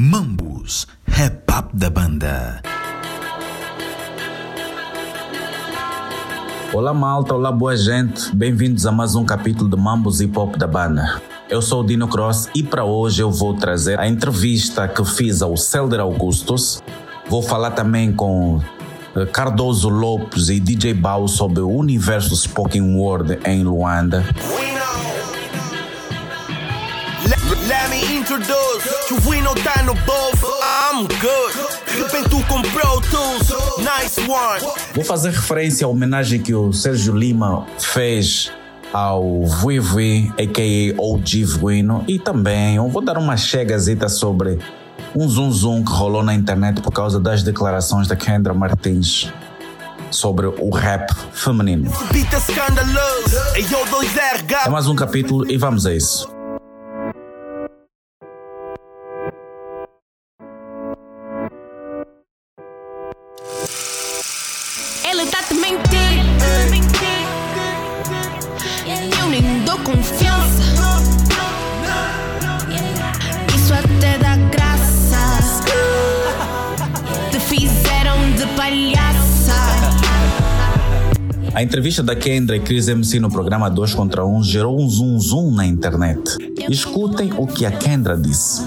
Mambus, rap up da banda. Olá malta, olá boa gente, bem-vindos a mais um capítulo de Mambus Hip Hop da banda. Eu sou o Dino Cross e para hoje eu vou trazer a entrevista que fiz ao Celder Augustus. Vou falar também com eh, Cardoso Lopes e DJ Bao sobre o universo do spoken word em Luanda. Introduce que o Wino tá no. I'm good. Pro Tools. Nice one. Vou fazer referência à homenagem que o Sérgio Lima fez ao Vui a.k.a. OG Vuino, e também eu vou dar uma chegazita sobre um zoom zoom que rolou na internet por causa das declarações da Kendra Martins sobre o rap feminino. É mais um capítulo e vamos a isso. A entrevista da Kendra e Chris MC no programa 2 contra 1 gerou um zoom zoom na internet. Escutem o que a Kendra disse.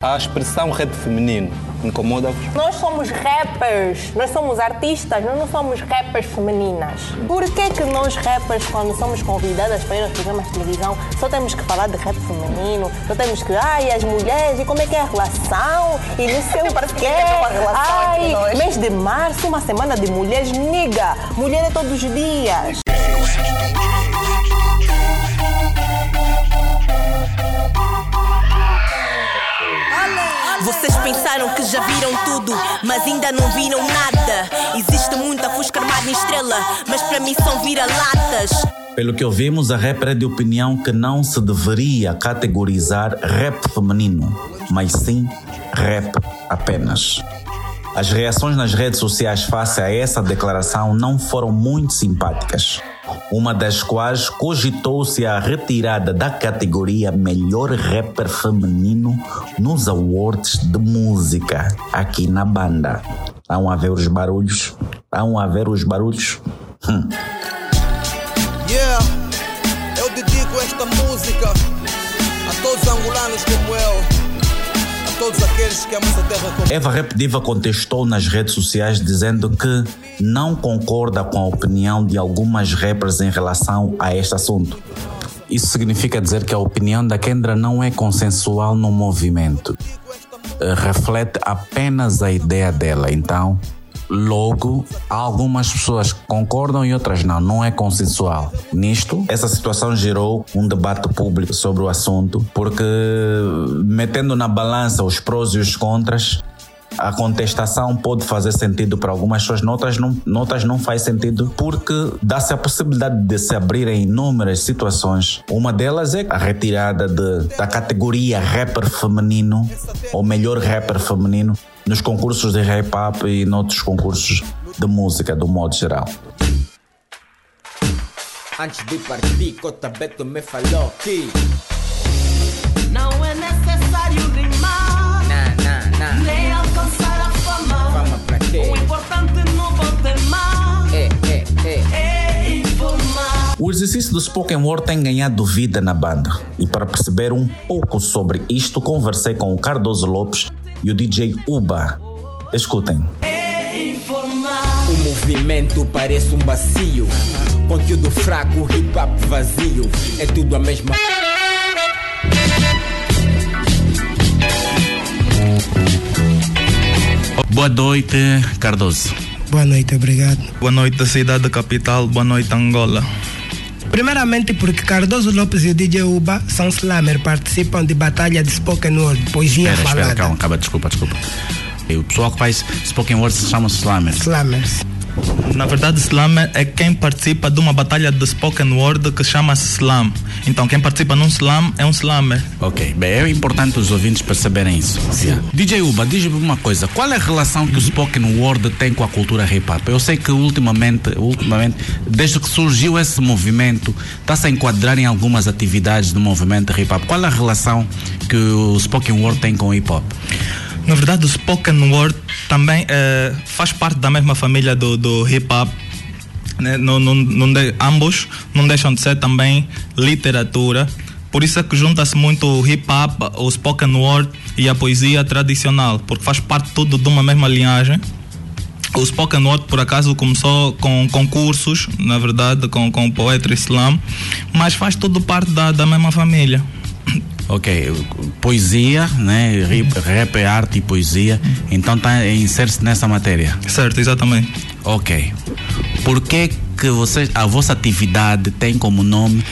A expressão rap feminino incomoda-vos? Nós somos rappers, nós somos artistas, nós não somos rappers femininas. Por que que nós rappers, quando somos convidadas para ir aos programas de televisão, só temos que falar de rap feminino, só temos que, ai, as mulheres, e como é que é a relação, e não sei o Parece que quê. relação Ai, mês de março, uma semana de mulheres, niga, mulher é todos os dias. Vocês pensaram que já viram tudo, mas ainda não viram nada. Existe muita fusca armada em estrela, mas para mim são vira-latas. Pelo que ouvimos, a rapper é de opinião que não se deveria categorizar rap feminino, mas sim rap apenas. As reações nas redes sociais face a essa declaração não foram muito simpáticas. Uma das quais cogitou-se a retirada da categoria Melhor Rapper Feminino nos Awards de Música aqui na banda. Estão a ver os barulhos? Estão a ver os barulhos? Hum. Yeah. Eu dedico esta música a todos os angolanos como eu. Todos aqueles que amam terra Eva Rap Diva contestou nas redes sociais dizendo que não concorda com a opinião de algumas rappers em relação a este assunto. Isso significa dizer que a opinião da Kendra não é consensual no movimento. Eh, Reflete apenas a ideia dela. Então, logo, algumas pessoas concordam e outras não. Não é consensual. Nisto, essa situação gerou um debate público sobre o assunto, porque metendo na balança os prós e os contras, a contestação pode fazer sentido para algumas pessoas, noutras não, noutras não faz sentido, porque dá-se a possibilidade de se abrirem inúmeras situações. Uma delas é a retirada de, da categoria rapper feminino, ou melhor rapper feminino, nos concursos de rap up e noutros concursos de música, do modo geral. Antes de partir, Cota Beto me falou que Não é necessário rimar, Na, na, na, nem alcançar a fama. fama pra quê? O importante não pode temar É, é, é é informar. O exercício do spoken word tem ganhado vida na banda. E para perceber um pouco sobre isto, conversei com o Cardoso Lopes e o DJ Uba. Escutem. O movimento parece um bacio Conteúdo fraco, hip hop vazio É tudo a mesma Boa noite, Cardoso. Boa noite, obrigado. Boa noite, cidade capital. Boa noite, Angola. Primeiramente porque Cardoso Lopes e o DJ Uba são slammer, participam de batalha de spoken word, poesia Espera, espera, falada. calma, calma, desculpa, desculpa. E o pessoal que faz spoken word se chama Slammers. Slammers. Na verdade, slammer é quem participa de uma batalha de spoken word que chama-se slam. Então, quem participa num slam é um slammer. Ok, bem, é importante os ouvintes perceberem isso. Yeah. DJ Uba, diz-me uma coisa: qual é a relação que o spoken word tem com a cultura hip hop? Eu sei que ultimamente, ultimamente desde que surgiu esse movimento, está-se a enquadrar em algumas atividades do movimento hip hop. Qual é a relação que o spoken word tem com o hip hop? Na verdade, o spoken word também eh, faz parte da mesma família do, do hip hop. Né? Não, de- ambos não deixam de ser também literatura. Por isso é que junta-se muito o hip hop, o spoken word e a poesia tradicional, porque faz parte tudo de uma mesma linhagem. O spoken word, por acaso, começou com concursos, na verdade, com, com poetry slam, mas faz tudo parte da, da mesma família. Ok, poesia, né? Rap, é arte e poesia, então está insere-se nessa matéria. Certo, exatamente. Ok. Por que que vocês, a vossa atividade tem como nome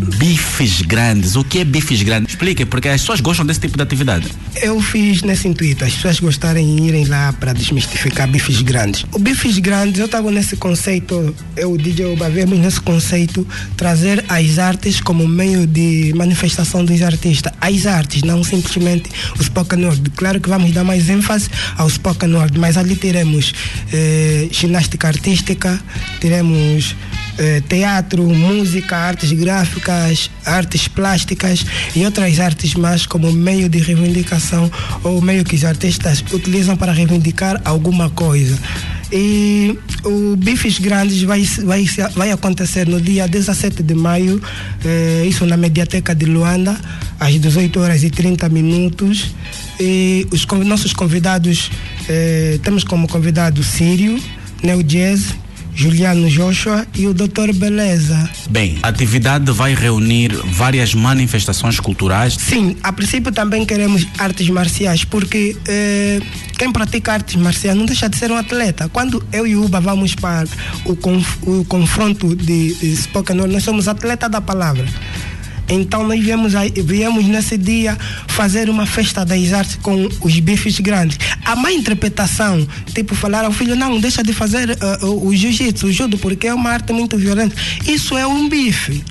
bifes grandes? O que é bifes grandes? Explique, porque as pessoas gostam desse tipo de atividade. Eu fiz nesse intuito, as pessoas gostarem irem lá para desmistificar bifes grandes. O bifes grandes, eu estava nesse conceito, eu, DJ Uba, vemos nesse conceito, trazer as artes como meio de manifestação dos artistas. As artes, não simplesmente o spoken word. Claro que vamos dar mais ênfase ao spoken word, mas ali teremos eh, ginástica artística, teremos eh, teatro, música, artes gráficas, artes plásticas e outras artes mais como meio de reivindicação ou meio que os artistas utilizam para reivindicar alguma coisa. E o Bifes Grandes vai, vai, vai acontecer no dia 17 de maio, eh, isso na Mediateca de Luanda, às 18 horas e 30 minutos. E os nossos convidados, eh, temos como convidado Sírio, Neo Jazz, Juliano Joshua e o Dr. Beleza. Bem, a atividade vai reunir várias manifestações culturais. Sim, a princípio também queremos artes marciais, porque eh, quem pratica artes marciais não deixa de ser um atleta. Quando eu e o Uba vamos para o, conf- o confronto de, de spoken nós somos atleta da palavra. Então nós viemos, aí- viemos nesse dia fazer uma festa das artes com os bifes grandes. A má interpretação, tipo falar ao filho, não, deixa de fazer ah, o, o jiu-jitsu, o judo, porque é uma arte muito violenta. Isso é um bife.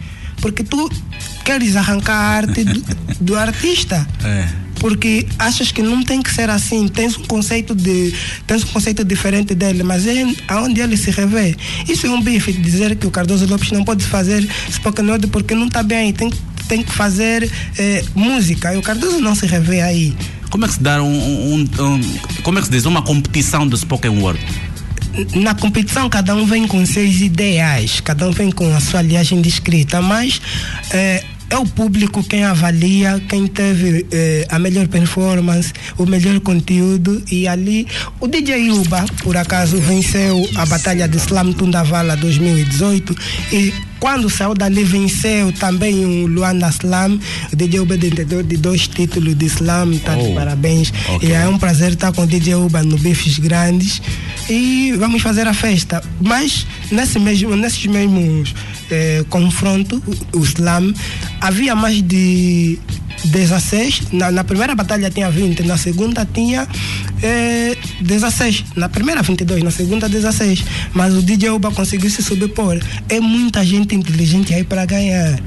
Porque tu queres arrancar a arte do, do artista. É. Porque achas que não tem que ser assim, tens um conceito de tens um conceito diferente dele, mas é aonde ele se revê. Isso é um bife dizer que o Cardoso Lopes não pode fazer spoken word porque não está bem, tem, tem que fazer eh, música. E o Cardoso não se revê aí. Como é que se dá um, um- um- como é que se diz uma competição do spoken word? na competição cada um vem com seus ideais, cada um vem com a sua linhagem de escrita, mas eh, é o público quem avalia, quem teve eh, a melhor performance, o melhor conteúdo. E ali o DJ Uba, por acaso, venceu a Batalha de Slam Tundavala 2018 e quando saiu dali venceu também o Luanda Slam, o DJ Uba detentor de dois títulos de Slam, tá de Oh, parabéns. ok. E é um prazer estar com o DJ Uba no Bifes Grandes e vamos fazer a festa. Mas nesse mesmo, nesses mesmos eh, confrontos, o, o slam, havia mais de 16. Na, na primeira batalha tinha 20, na segunda tinha eh, 16. Na primeira 22, na segunda 16. Mas o DJ Uba conseguiu se sobrepor. É muita gente inteligente aí para ganhar.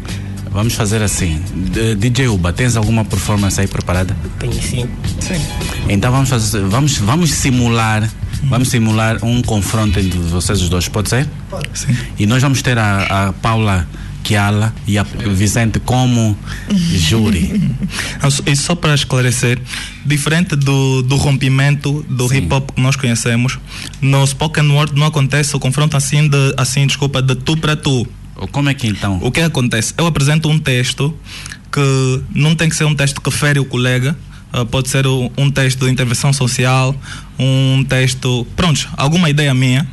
Vamos fazer assim. D- DJ Uba, tens alguma performance aí preparada? Tem sim. Sim. Então vamos fazer, vamos, vamos simular, vamos simular um confronto entre vocês os dois, pode ser? Sim. E nós vamos ter a, a Paula Kiala e a Vicente como júri. E só para esclarecer, diferente do, do rompimento do hip hop que nós conhecemos, no spoken word não acontece o confronto assim de assim, desculpa, de tu para tu. Como é que então? O que acontece? Eu apresento um texto que não tem que ser um texto que fere o colega, ah, pode ser um, um texto de intervenção social, um texto, pronto, alguma ideia minha.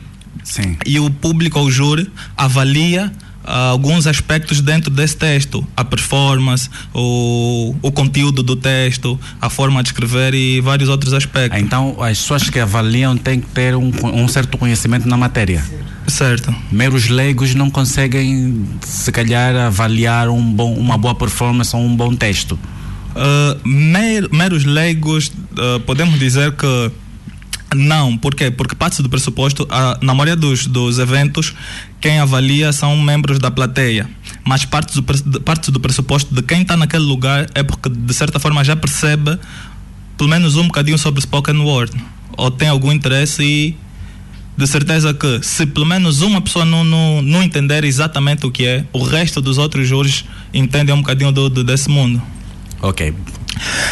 Sim. E o público, o júri, avalia alguns aspectos dentro desse texto, a performance, o, o conteúdo do texto, a forma de escrever e vários outros aspectos. Então as pessoas que avaliam têm que ter um, um certo conhecimento na matéria. Certo. Meros leigos não conseguem, se calhar, avaliar um bom, uma boa performance ou um bom texto. Uh, mer- meros leigos, uh, podemos dizer que Não, por quê? Porque parte do pressuposto, a, na maioria dos, dos eventos, quem avalia são membros da plateia. Mas parte do, parte do pressuposto de quem está naquele lugar é porque, de certa forma, já percebe pelo menos um bocadinho sobre spoken word. Ou tem algum interesse e de certeza que se pelo menos uma pessoa não, não, não entender exatamente o que é, o resto dos outros júris entendem um bocadinho do, do- desse mundo. Ok.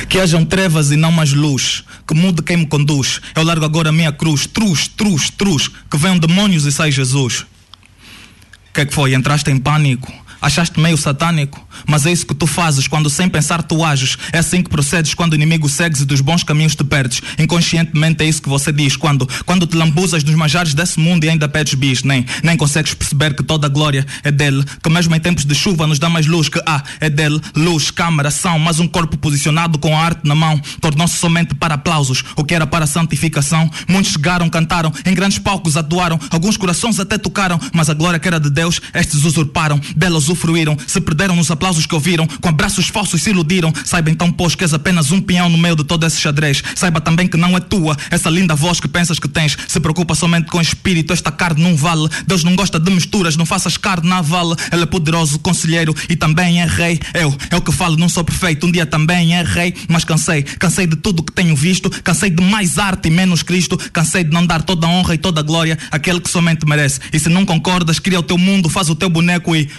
Que hajam trevas e não mais luz. Que mude quem me conduz. Eu largo agora a minha cruz. Truz, truz, truz. Que venham demônios e sai Jesus. O que é que foi? Entraste em pânico? Achaste meio satânico? Mas é isso que tu fazes quando sem pensar tu ages. É assim que procedes quando o inimigo segues e dos bons caminhos te perdes. Inconscientemente é isso que você diz quando, quando te lambuzas nos manjares desse mundo e ainda pedes bis. Nem, nem consegues perceber que toda a glória é dele. Que mesmo em tempos de chuva nos dá mais luz que há. É dele. Luz, câmara, ação. Mas um corpo posicionado com a arte na mão tornou-se somente para aplausos. O que era para santificação. Muitos chegaram, cantaram, em grandes palcos atuaram. Alguns corações até tocaram. Mas a glória que era de Deus, estes usurparam. Dela usufruíram. Se perderam nos aplausos que ouviram. Com abraços falsos se iludiram. Saiba então, pois, que és apenas um peão no meio de todo esse xadrez. Saiba também que não é tua essa linda voz que pensas que tens. Se preocupa somente com o espírito, esta carne não vale. Deus não gosta de misturas, não faças carnaval. Ele é poderoso, conselheiro e também é rei. Eu, eu que falo, não sou perfeito. Um dia também é rei, mas cansei. Cansei de tudo que tenho visto. Cansei de mais arte e menos Cristo. Cansei de não dar toda a honra e toda a glória àquele que somente merece. E se não concordas, cria o teu mundo, faz o teu boneco e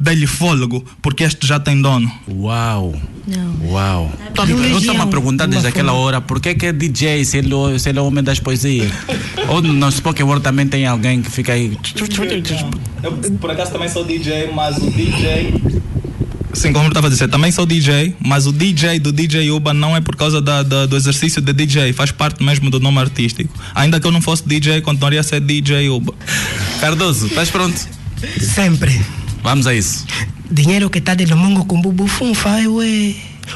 dê-lhe fôlego, porque este já tem dono. Uau! Não. Uau! Tá Eu estou-me a perguntar desde aquela hora por que, que é DJ se ele, se ele é homem das poesias? Ou no spoken word também tem alguém que fica aí. Eu, por acaso, também sou DJ, mas o DJ. Sim, como eu estava a dizer, também sou DJ, mas o DJ do DJ Uba não é por causa da, da- do exercício de DJ, faz parte mesmo do nome artístico. Ainda que eu não fosse DJ, continuaria a ser DJ Uba. Cardoso, estás pronto? Sempre. Vamos a isso. Dinheiro que tá de lomongo com bubu funfa, ué.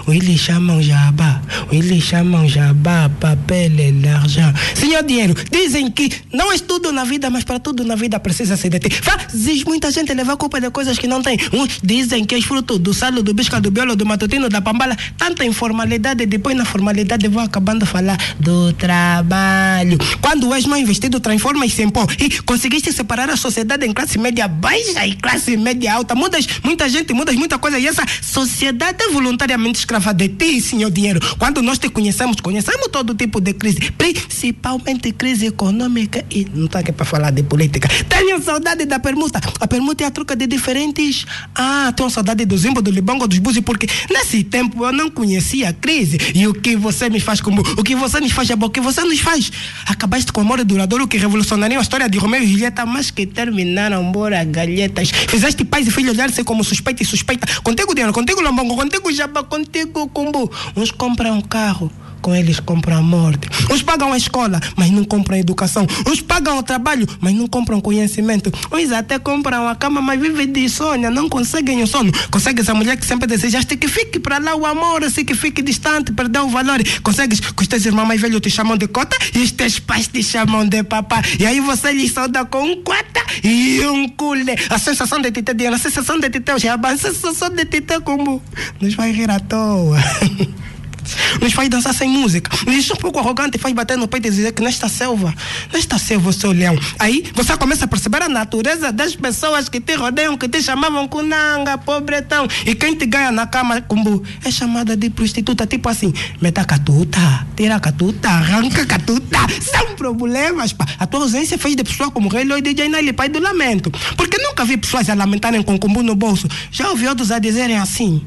Eles chamam jabá, eles chamam jabá, papel e l'argent. Senhor dinheiro, dizem que não é tudo na vida, mas para tudo na vida precisa se deter. Fazes muita gente levar culpa de coisas que não tem. Uns dizem que és fruto do salo, do bisca, do biolo, do matutino, da pambala. Tanta informalidade, depois na formalidade vão acabando a falar do trabalho. Quando és mal investido, transformas-se em pó. E conseguiste separar a sociedade em classe média baixa e classe média alta. Mudas muita gente, mudas muita coisa. E essa sociedade é voluntariamente escrava de ti, senhor dinheiro. Quando nós te conhecemos, conhecemos todo tipo de crise, principalmente crise econômica. E não está aqui para falar de política. Tenho saudade da permuta. A permuta é a troca de diferentes. Ah, tenho saudade do Zimbo, do Libongo, dos Buzi, porque nesse tempo eu não conhecia a crise. E o que você me faz como? O que você nos faz é bom, o que você nos faz? Acabaste com amor duradouro que revolucionaria a história de Romeu e Julieta, mas que terminaram embora galhetas. Fizeste pais e filhos olhar-se como suspeita e suspeita. Contigo dinheiro, contigo lombongo, contigo jabá, contigo cumbu. Uns compram um carro. Com eles compram a morte. Uns pagam a escola, mas não compram a educação. Uns pagam o trabalho, mas não compram conhecimento. Uns até compram a cama, mas vivem de insônia, não conseguem o sono. Consegues a mulher que sempre desejaste que fique para lá o amor, assim que fique distante, perdeu o valor. Consegues que os teus irmãos mais velhos te chamam de cota e os teus pais te chamam de papá. E aí você lhes solda com um quata e um culé. A sensação de tite dinheiro, a sensação de tite jabá, a sensação de tite como nos vai rir à toa. nos faz dançar sem música. Nos um pouco arrogante, faz bater no peito e dizer que nesta selva, nesta selva eu sou leão. Aí você começa a perceber a natureza das pessoas que te rodeiam, que te chamavam kunanga, pobretão. E quem te ganha na cama, como é chamada de prostituta, tipo assim, meta catuta, tira catuta, arranca catuta. São problemas, pá. A tua ausência fez de pessoa como Rei e DJ Nelly, pai do lamento. Porque nunca vi pessoas a lamentarem com cumbu no bolso. Já ouvi outros a dizerem assim.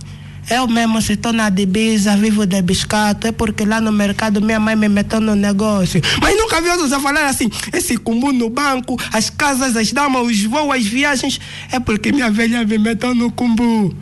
Eu mesmo se estou na divisa, vivo de biscato, é porque lá no mercado minha mãe me meteu no negócio. Mas nunca vi outros a falar assim, esse cumbu no banco, as casas, as damas, os voos, as viagens, é porque minha velha me meteu no cumbu.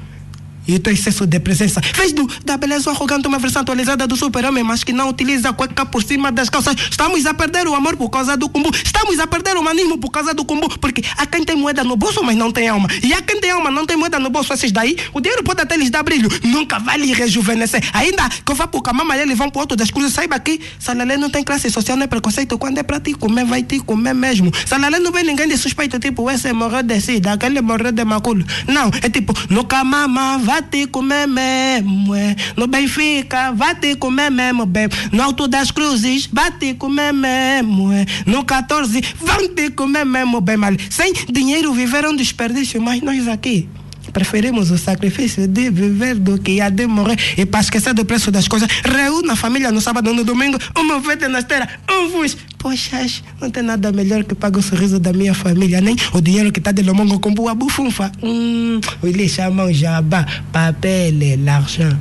E teu excesso de presença fez do, da beleza arrogante uma versão atualizada do super-homem, mas que não utiliza a cueca por cima das calças. Estamos a perder o amor por causa do cumbu. Estamos a perder o humanismo por causa do cumbu. Porque há quem tem moeda no bolso, mas não tem alma. E há quem tem alma, não tem moeda no bolso. Esses daí, o dinheiro pode até lhes dar brilho. Nunca vai lhe rejuvenescer. Ainda que eu vá pro camama, eles vão pro outro cruzes. Saiba que Salalé não tem classe social, é preconceito. Quando é pra ti comer, vai te comer mesmo. Salalé não vê ninguém de suspeito, tipo, esse morreu de sida, aquele morreu de maculo. Não, é tipo, no camama vai vai te comer mesmo. É. No Benfica, vai te comer mesmo, bem. No Alto das Cruzes, vai te comer mesmo. É. No 14, vão te comer mesmo, bem. Mal. Sem dinheiro viver um desperdício, mas nós aqui. Preferimos o sacrifício de viver do que a de morrer. E para esquecer do preço das coisas, reúna a família no sábado no domingo, uma oferta na esteira, um fuz. Poxa, não tem nada melhor que pagar o sorriso da minha família, nem o dinheiro que está de lomongo com boa bufunfa. Hum, eles chamam jabá, papel, l'argent.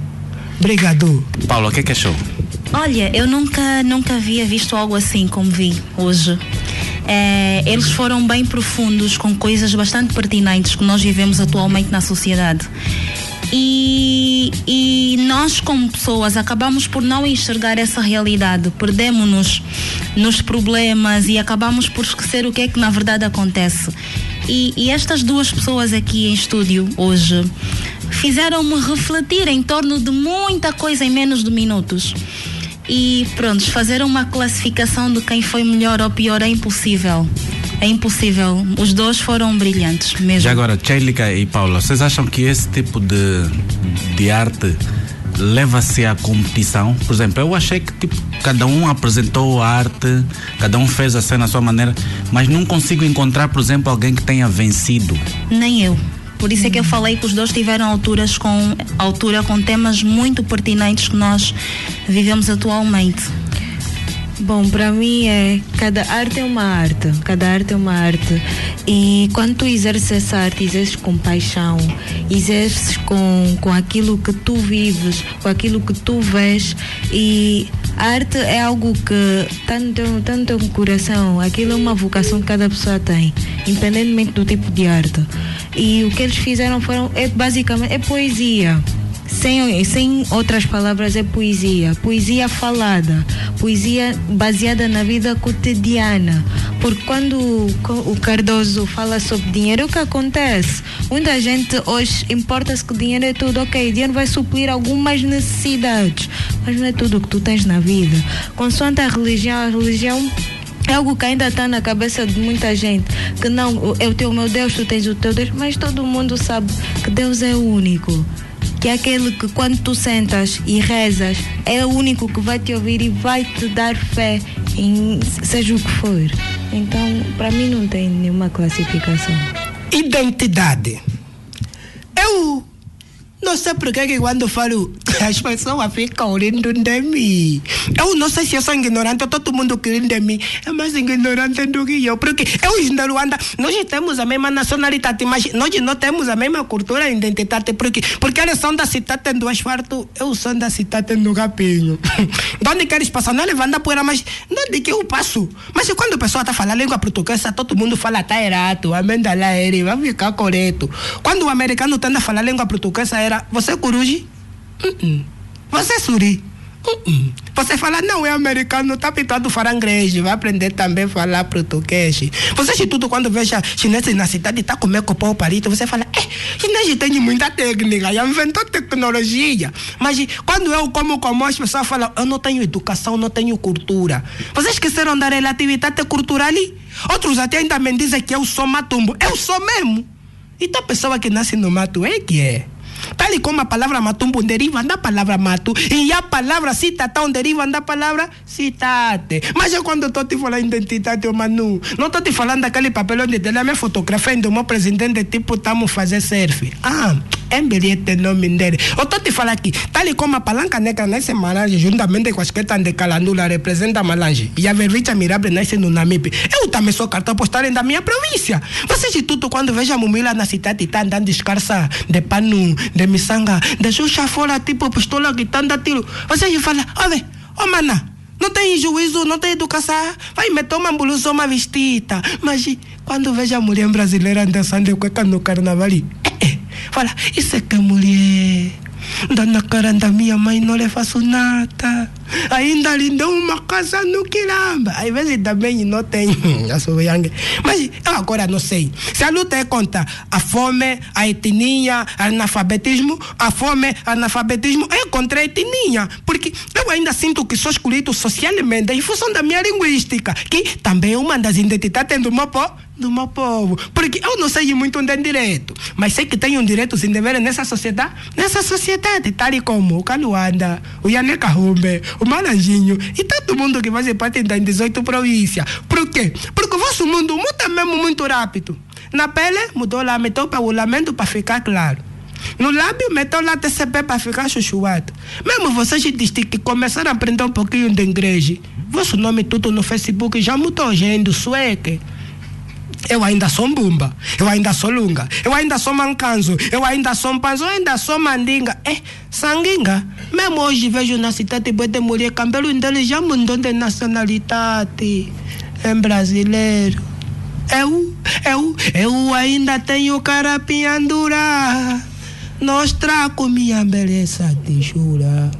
Obrigado. Paulo, o que é que achou? Olha, eu nunca, nunca havia visto algo assim como vi hoje. É, eles foram bem profundos com coisas bastante pertinentes que nós vivemos atualmente na sociedade. E, e nós, como pessoas, acabamos por não enxergar essa realidade, perdemos-nos nos problemas e acabamos por esquecer o que é que na verdade acontece. E, e estas duas pessoas aqui em estúdio hoje fizeram-me refletir em torno de muita coisa em menos de minutos. E pronto, fazer uma classificação de quem foi melhor ou pior é impossível. É impossível. Os dois foram brilhantes mesmo. Já agora, Tchélica e Paula, vocês acham que esse tipo de, de arte leva-se à competição? Por exemplo, eu achei que tipo, cada um apresentou a arte, cada um fez a cena à sua maneira, mas não consigo encontrar, por exemplo, alguém que tenha vencido. Nem eu. Por isso é que eu falei que os dois tiveram alturas com, altura com temas muito pertinentes que nós vivemos atualmente. Bom, para mim é cada arte é uma arte, cada arte é uma arte. E quando tu exerces essa arte, exerces com paixão, exerces com, com aquilo que tu vives, com aquilo que tu vês e a arte é algo que está no, teu, tá no teu coração, aquilo é uma vocação que cada pessoa tem, independentemente do tipo de arte. E o que eles fizeram foram, é basicamente, é poesia. Sem, sem outras palavras, é poesia. Poesia falada. Poesia baseada na vida cotidiana. Porque quando o Cardoso fala sobre dinheiro, o que acontece? Muita gente hoje importa-se que dinheiro é tudo. Ok, dinheiro vai suprir algumas necessidades. Mas não é tudo o que tu tens na vida. Consoante a religião, a religião é algo que ainda está na cabeça de muita gente. Que não, eu tenho o meu Deus, tu tens o teu Deus, mas todo mundo sabe que Deus é único. Que é aquele que quando tu sentas e rezas, é o único que vai te ouvir e vai te dar fé em seja o que for. Então, para mim não tem nenhuma classificação. Identidade. Eu não sei porque que quando falo as pessoas ficam rindo de mim. Eu não sei se eu sou ignorante todo mundo que de mim é mais ignorante do que eu. Porque eu na Luanda, nós temos a mesma nacionalidade, mas nós não temos a mesma cultura e identidade. Porque, porque eles são da cidade do asfalto, eu sou da cidade do capinho. de onde queres passar? Não levando a poeira, mas onde que eu passo? Mas quando a pessoa está falando língua portuguesa, todo mundo fala tá errado, amenda lá, ele vai ficar correto. Quando o americano tenta falar língua portuguesa, era você é coruji? Uh -uh. Você é suri? Uh Você fala, não, é americano, a falar inglês, vai aprender também a falar português. Você, de tudo, quando veja chineses na cidade, está comendo copão o palito, você fala, é, chinês tem muita técnica, já inventou tecnologia. Mas quando eu como como as pessoas falam, eu não tenho educação, não tenho cultura. Vocês esqueceram da relatividade cultural? Outros até ainda me dizem que eu sou matumbo. Eu sou mesmo. Então a pessoa que nasce no mato é que é. Tal e como a palavra matumbo deriva da palavra mato e a palavra citatão deriva da palavra citate. Mas eu quando estou te falando identidade, manu, não estou te falando daquele papel onde tem a minha fotografia do meu presidente, tipo, estamos fazer selfie. Ah, bilhete nome dele. Eu estou te falando aqui, tal e como a palanca negra nasce Malange, juntamente com as questões de Calandula, representa Malange, e a vervicha mirable nasce no Namibe. Eu também sou cartão postal da minha província. Vocês de tudo, quando vejo a Mumila na cidade, está andando descalça de pano, de miçanga, de xuxa fora, tipo pistola gritando tiro. Vocês falam, olha, ô mana, não tem juízo, não tem educação, vai meter uma blusa, uma vestida. Mas quando vejo a mulher brasileira dançando cueca no carnaval, é, é, fala, isso é que é mulher. Dá na cara da minha mãe, não lhe faço nada. Ainda lhe dou uma casa no quilamba. Às vezes também não tem soyangue. Mas eu agora não sei. Se a luta é contra a fome, a etnia, analfabetismo, a fome, analfabetismo é contra a etnia. Porque eu ainda sinto que sou escolhido socialmente em função da minha linguística, que também é uma das identidades do meu povo do meu povo. Porque eu não sei muito onde é direito, mas sei que tenho direitos e deveres nessa sociedade, nessa sociedade, tal como o Caluanda, o Yane Kahumbe, o Malanjinho e todo mundo que faz parte das 18 províncias. Por quê? Porque o vosso mundo muda mesmo muito rápido. Na pele, mudou lá, meteu para o lamento para ficar claro. No lábio, meteu lá TCP para ficar chuchuado. Mesmo vocês que começaram a aprender um pouquinho de inglês. Vosso nome tudo no Facebook já mudou, gente, sueque. Eu ainda sou Mbumba, eu ainda sou Lunga, eu ainda sou Mancanzo, eu ainda sou Mpanzo, eu ainda sou Mandinga. É, Sanguinga. Mesmo hoje vejo na cidade de mulher, cabelo dele já mudou de nacionalidade. É brasileiro. Eu, eu, eu ainda tenho carapinhandura. Mostrar com minha beleza, te jura.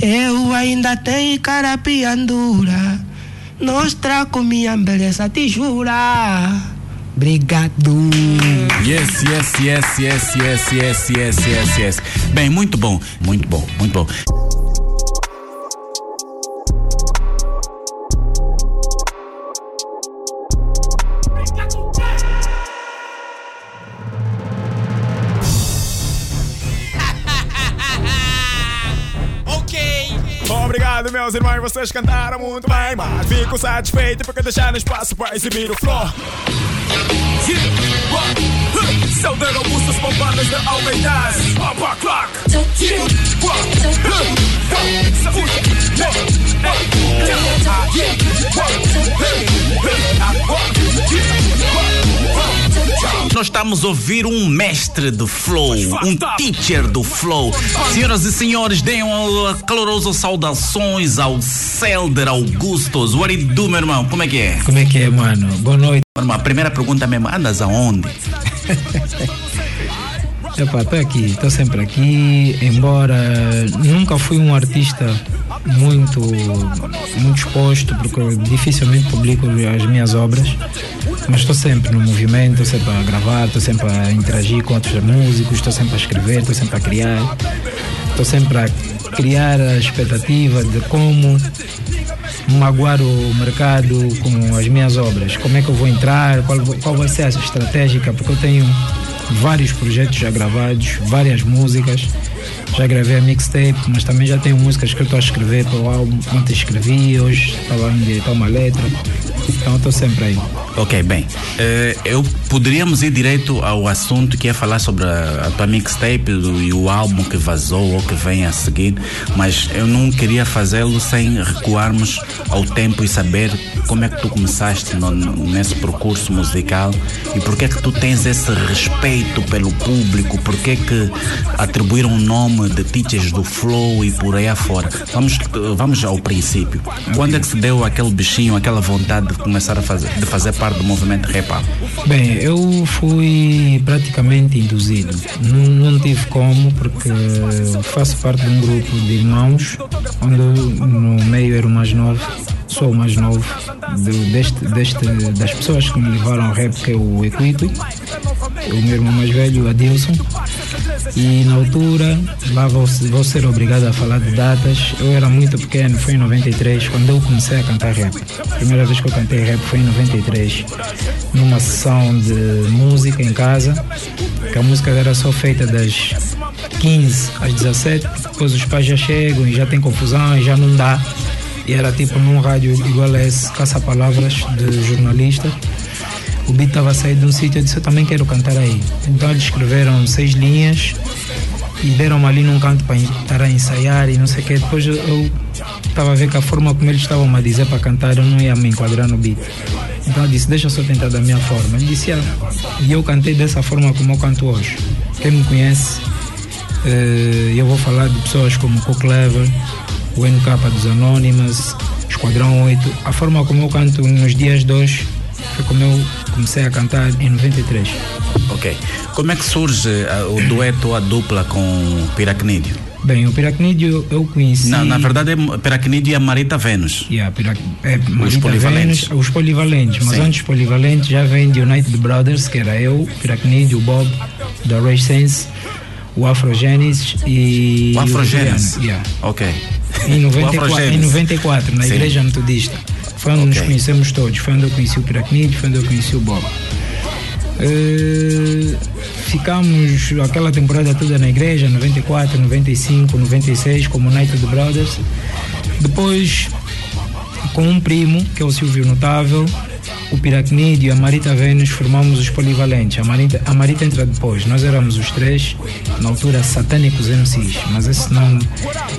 Eu ainda tenho carapinhandura. Mostrar com minha beleza, te jura. Obrigado. Yes, yes, yes, yes, yes, yes, yes, yes, yes. Bem, muito bom, muito bom, muito bom. Obrigado, meus irmãos, vocês cantaram muito bem, mas fico satisfeito porque deixaram espaço para exibir o flow. Bombadas de Papa Nós estamos a ouvir um mestre do flow, um teacher do flow. Senhoras e senhores, deem uma calorosa saudações ao Celder Augustos. What do you do, meu irmão? Como é que é? Como é que é, mano? Boa noite. Meu irmão, a primeira pergunta mesmo, andas aonde? Epá, aqui, tô sempre aqui, embora nunca fui um artista muito, muito exposto, porque dificilmente publico as minhas obras, mas estou sempre no movimento, estou sempre a gravar, estou sempre a interagir com outros músicos, estou sempre a escrever, estou sempre a criar, estou sempre a criar a expectativa de como magoar o mercado com as minhas obras, como é que eu vou entrar, qual, qual vai ser a estratégica, porque eu tenho vários projetos já gravados, várias músicas. Já gravei a mixtape, mas também já tenho músicas que eu estou a escrever para o álbum. Ontem escrevi, hoje estava a endireitar uma letra. Então estou sempre aí. Ok, bem. eh, eu poderíamos ir direito ao assunto que é falar sobre a, a tua mixtape do- e o álbum que vazou ou que vem a seguir, mas eu não queria fazê-lo sem recuarmos ao tempo e saber como é que tu começaste no- nesse percurso musical e por que é que tu tens esse respeito pelo público, por que é que atribuíram o nome de Teachers do Flow e por aí afora. Vamos, eh, vamos ao princípio. Quando é que se deu aquele bichinho, aquela vontade de começar a fazer, de fazer parte do movimento rap? Bem, eu fui praticamente induzido. Não, não tive como, porque faço parte de um grupo de irmãos, onde no meio era o mais novo, sou o mais novo deste, deste, das pessoas que me levaram ao rap, que é o Equipe, o meu irmão mais velho, Adilson. E na altura, lá vou, vou ser obrigado a falar de datas. Eu era muito pequeno, foi em 93, quando eu comecei a cantar rap. A primeira vez que eu cantei rap foi em 93, numa sessão de música em casa, que a música era só feita das 15 às 17, depois os pais já chegam e já tem confusão e já não dá. E era tipo num rádio igual a esse, caça-palavras de jornalista. O beat estava sair de um sítio, eu disse, eu também quero cantar aí. Então eles escreveram seis linhas e deram-me ali num canto para estar a ensaiar e não sei o que. Depois eu- eu estava a ver que a forma como eles estavam a dizer para cantar, eu não ia me enquadrar no beat. Então eu disse, deixa eu só tentar da minha forma. Ele disse, ah. e eu cantei dessa forma como eu canto hoje. Quem me conhece, eh, eu vou falar de pessoas como o Clever, o NK dos Anonymous, Esquadrão 8. A forma como eu canto nos dias de hoje foi como eu comecei a cantar em 93. Ok. Como é que surge ah, o dueto a dupla com o Piracnídeo? Bem, o Piracnídeo eu conheci. Não, na verdade é Piracnídeo e a Marita Vênus. Yeah, Pirac... é, Os polivalentes. Vênus, os polivalentes, mas Sim. antes polivalentes já vem de United Brothers, que era eu, Piracnídeo, o Bob, da Ray Sense, o Afrogenesis e. O Afrogenesis? Yeah. Ok. Em O 94, em Afrogenesis. 94 na Sim. Igreja Metodista. Foi onde nos Ok. conhecemos todos. Foi onde eu conheci o Piracnid, foi onde eu conheci o Bob. Eh, ficamos aquela temporada toda na igreja, 94, 95, 96, como United Brothers. Depois, com um primo, que é o Silvio Notável, o Piracnídeo e a Marita Vênus, formamos os Polivalentes. A Marita, a Marita entra depois. Nós éramos os três, na altura, satânicos MCs, mas esse nome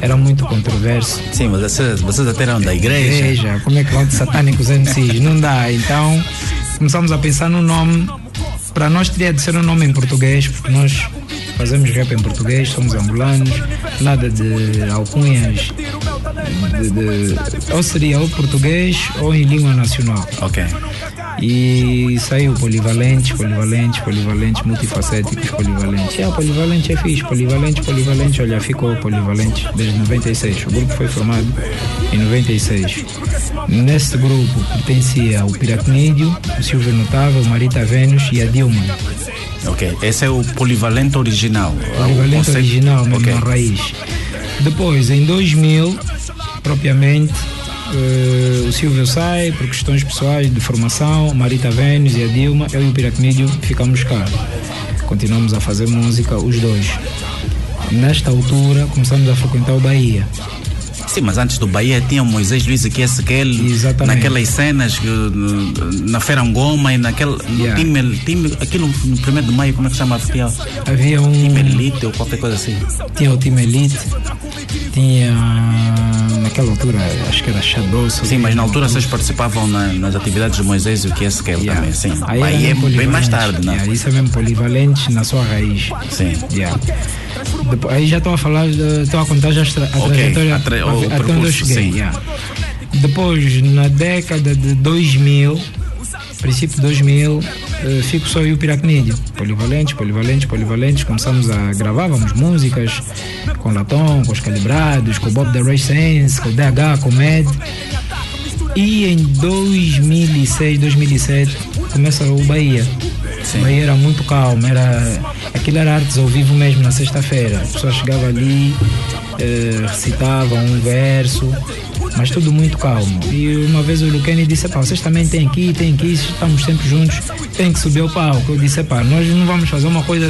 era muito controverso. Sim, mas vocês, vocês até eram da igreja. Igreja, como é que vão de satânicos MCs? Não dá. Então, começamos a pensar no nome. Para nós teria de ser um nome em português, porque nós fazemos rap em português, somos angolanos, nada de alcunhas. De, de- ou seria ou português ou em língua nacional. Ok. E saiu polivalentes, polivalentes, polivalentes, multifacéticos, polivalentes. É, polivalente é fixe, polivalente, polivalente, olha, ficou polivalente desde 96. O grupo foi formado em 96. Nesse grupo pertencia o Piracnídeo, o Silvio Notável, o Marita Vênus e a Dilma. Ok. Esse é o polivalente original. Polivalente O conceito- original, mesmo Ok. na raiz. Depois, em 2000, propriamente, eh, o Silvio sai por questões pessoais de formação, Marita Vênus e a Dilma, eu e o Piracnídeo ficamos cá. Continuamos a fazer música, os dois. Nesta altura, começamos a frequentar o Bahia. Sim, mas antes do Bahia tinha Moisés Luiz aqui, aquele, Exatamente. naquelas cenas uh, na Feira Angoma e naquele. No time, time, aquilo no 1 de maio, como é que chama? Tinha, Havia um. Time Elite ou qualquer coisa assim. Tinha o time Elite, tinha. Naquela altura, acho que era Shadow. Sim, mas na altura vocês participavam na- nas atividades de Moisés e o que é aquele também, sim. Aí era é bem mais tarde, não? Yeah, isso é mesmo polivalente na sua raiz. Sim. Yeah. Depois, aí já estou a falar, de- estou a contar já a, a trajetória a tra- o até onde eu percurso, cheguei. sim. yeah. Depois, na década de 2000, princípio de 2000, eh, fico só eu o Piracnídeo. Polivalentes, polivalentes, polivalentes. Começamos a gravar, vamos músicas com Latom, com os Calibrados, com o Bob da Ray Sense, com o DH, com o Med. E em 2006, 2007, começa o Bahia. O Bahia era muito calmo, era, aquilo era artes ao vivo mesmo na sexta-feira. A pessoa chegava ali, eh, recitava um verso, mas tudo muito calmo. E uma vez o Lucani disse: pá, vocês também têm ir, têm ir, estamos sempre juntos, tem que subir ao palco. Eu disse: pá, nós não vamos fazer uma coisa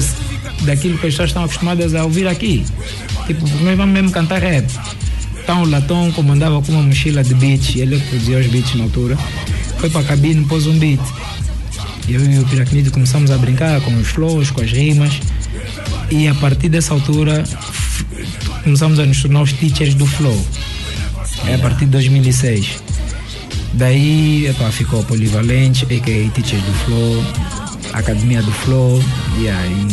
daquilo que as pessoas estão acostumadas a ouvir aqui. Tipo, nós vamos mesmo cantar rap. Então o Latom comandava com uma mochila de beats, ele produzia os beats na altura. Foi para a cabine, pôs um beat. Eu e o Piracnídeo começamos a brincar com os flows, com as rimas. E a partir dessa altura começamos a nos tornar os teachers do flow. É a partir de 2006. Daí epá, ficou Polivalente, a.k.a. Teachers do Flow, Academia do Flow, e aí